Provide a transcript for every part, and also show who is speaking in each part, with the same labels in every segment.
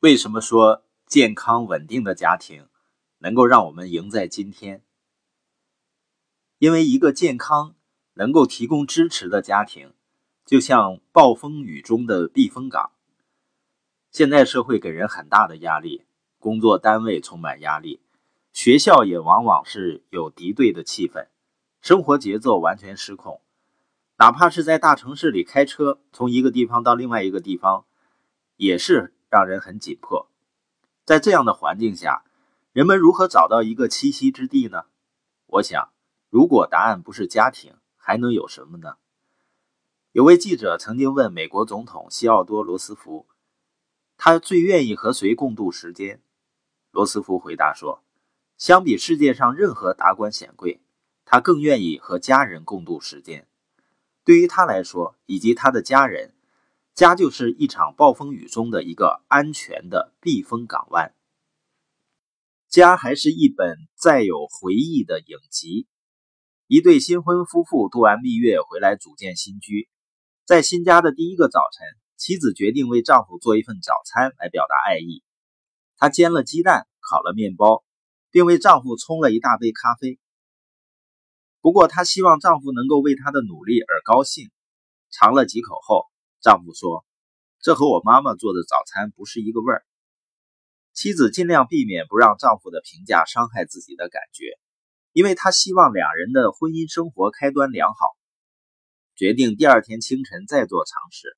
Speaker 1: 为什么说健康稳定的家庭能够让我们赢在今天？因为一个健康、能够提供支持的家庭，就像暴风雨中的避风港。现在社会给人很大的压力，工作单位充满压力，学校也往往是有敌对的气氛，生活节奏完全失控。哪怕是在大城市里开车，从一个地方到另外一个地方，也是。让人很紧迫，在这样的环境下，人们如何找到一个栖息之地呢？我想，如果答案不是家庭，还能有什么呢？有位记者曾经问美国总统西奥多·罗斯福，他最愿意和谁共度时间？罗斯福回答说：“相比世界上任何达官显贵，他更愿意和家人共度时间。对于他来说，以及他的家人。”家就是一场暴风雨中的一个安全的避风港湾。家还是一本载有回忆的影集。一对新婚夫妇度完蜜月回来组建新居，在新家的第一个早晨，妻子决定为丈夫做一份早餐来表达爱意。她煎了鸡蛋，烤了面包，并为丈夫冲了一大杯咖啡。不过，她希望丈夫能够为她的努力而高兴。尝了几口后。丈夫说：“这和我妈妈做的早餐不是一个味儿。”妻子尽量避免不让丈夫的评价伤害自己的感觉，因为她希望两人的婚姻生活开端良好。决定第二天清晨再做尝试。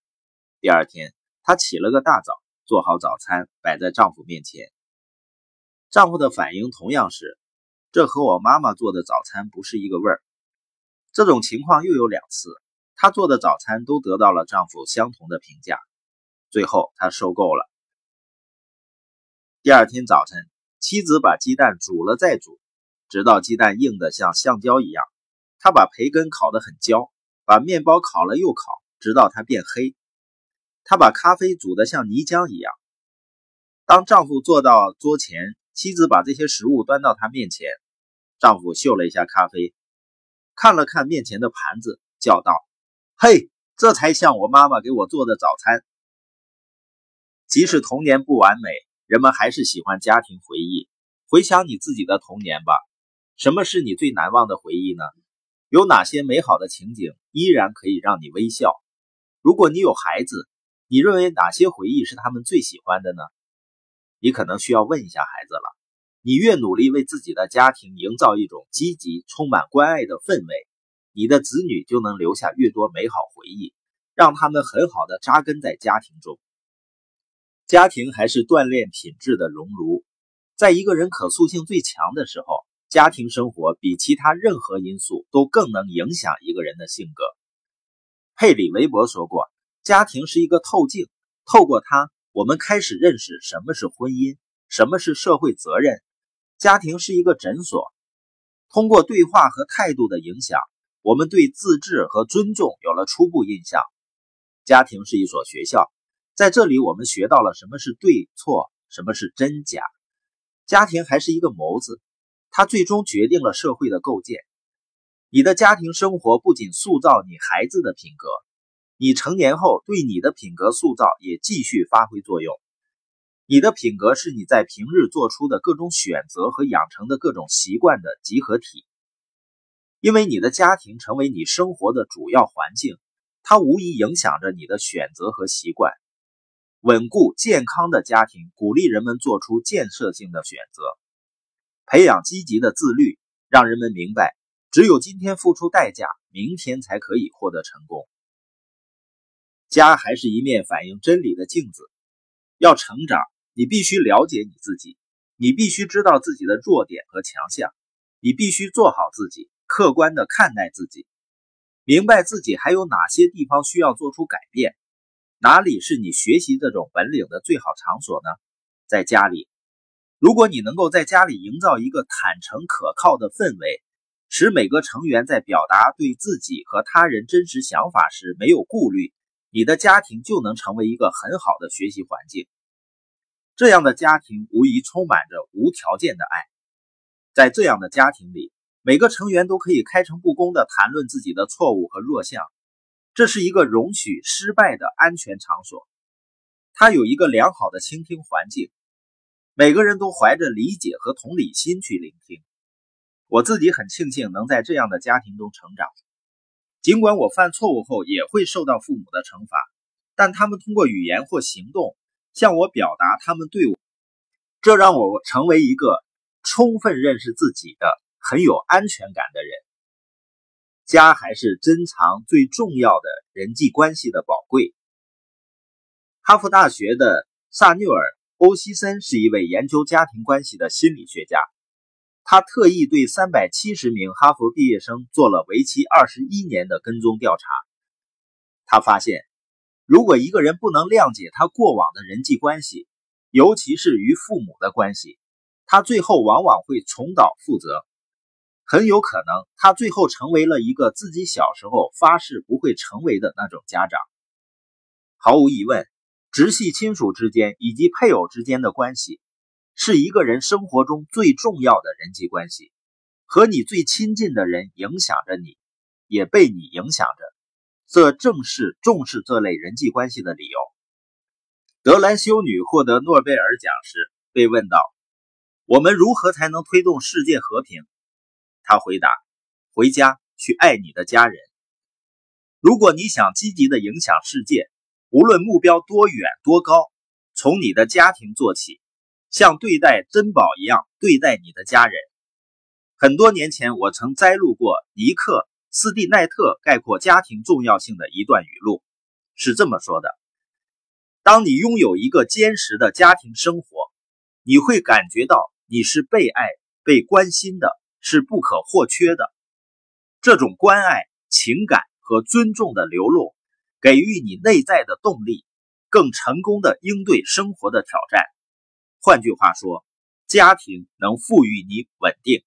Speaker 1: 第二天，她起了个大早，做好早餐摆在丈夫面前。丈夫的反应同样是：“这和我妈妈做的早餐不是一个味儿。”这种情况又有两次。她做的早餐都得到了丈夫相同的评价，最后她受够了。第二天早晨，妻子把鸡蛋煮了再煮，直到鸡蛋硬得像橡胶一样。她把培根烤得很焦，把面包烤了又烤，直到它变黑。她把咖啡煮得像泥浆一样。当丈夫坐到桌前，妻子把这些食物端到他面前。丈夫嗅了一下咖啡，看了看面前的盘子，叫道。嘿，这才像我妈妈给我做的早餐。即使童年不完美，人们还是喜欢家庭回忆。回想你自己的童年吧，什么是你最难忘的回忆呢？有哪些美好的情景依然可以让你微笑？如果你有孩子，你认为哪些回忆是他们最喜欢的呢？你可能需要问一下孩子了。你越努力为自己的家庭营造一种积极、充满关爱的氛围。你的子女就能留下越多美好回忆，让他们很好的扎根在家庭中。家庭还是锻炼品质的熔炉，在一个人可塑性最强的时候，家庭生活比其他任何因素都更能影响一个人的性格。佩里·韦伯说过：“家庭是一个透镜，透过它，我们开始认识什么是婚姻，什么是社会责任。家庭是一个诊所，通过对话和态度的影响。”我们对自治和尊重有了初步印象。家庭是一所学校，在这里我们学到了什么是对错，什么是真假。家庭还是一个模子，它最终决定了社会的构建。你的家庭生活不仅塑造你孩子的品格，你成年后对你的品格塑造也继续发挥作用。你的品格是你在平日做出的各种选择和养成的各种习惯的集合体。因为你的家庭成为你生活的主要环境，它无疑影响着你的选择和习惯。稳固健康的家庭鼓励人们做出建设性的选择，培养积极的自律，让人们明白，只有今天付出代价，明天才可以获得成功。家还是一面反映真理的镜子。要成长，你必须了解你自己，你必须知道自己的弱点和强项，你必须做好自己。客观的看待自己，明白自己还有哪些地方需要做出改变，哪里是你学习这种本领的最好场所呢？在家里，如果你能够在家里营造一个坦诚可靠的氛围，使每个成员在表达对自己和他人真实想法时没有顾虑，你的家庭就能成为一个很好的学习环境。这样的家庭无疑充满着无条件的爱，在这样的家庭里。每个成员都可以开诚布公地谈论自己的错误和弱项，这是一个容许失败的安全场所。它有一个良好的倾听环境，每个人都怀着理解和同理心去聆听。我自己很庆幸能在这样的家庭中成长，尽管我犯错误后也会受到父母的惩罚，但他们通过语言或行动向我表达他们对我，这让我成为一个充分认识自己的、很有安全感的人。家还是珍藏最重要的人际关系的宝贵。哈佛大学的萨缪尔·欧西森是一位研究家庭关系的心理学家。他特意对三百七十名哈佛毕业生做了为期二十一年的跟踪调查。他发现，如果一个人不能谅解他过往的人际关系，尤其是与父母的关系，他最后往往会重蹈覆辙。很有可能，他最后成为了一个自己小时候发誓不会成为的那种家长。毫无疑问，直系亲属之间以及配偶之间的关系。是一个人生活中最重要的人际关系，和你最亲近的人影响着你，也被你影响着。这正是重视这类人际关系的理由。德兰修女获得诺贝尔奖时被问到：“我们如何才能推动世界和平？”他回答：“回家去爱你的家人。如果你想积极的影响世界，无论目标多远多高，从你的家庭做起。”像对待珍宝一样对待你的家人。很多年前，我曾摘录过尼克·斯蒂奈特概括家庭重要性的一段语录，是这么说的：“当你拥有一个坚实的家庭生活，你会感觉到你是被爱、被关心的，是不可或缺的。这种关爱情感和尊重的流露给予你内在的动力更成功的应对生活的挑战。换句话说家庭能赋予你稳定。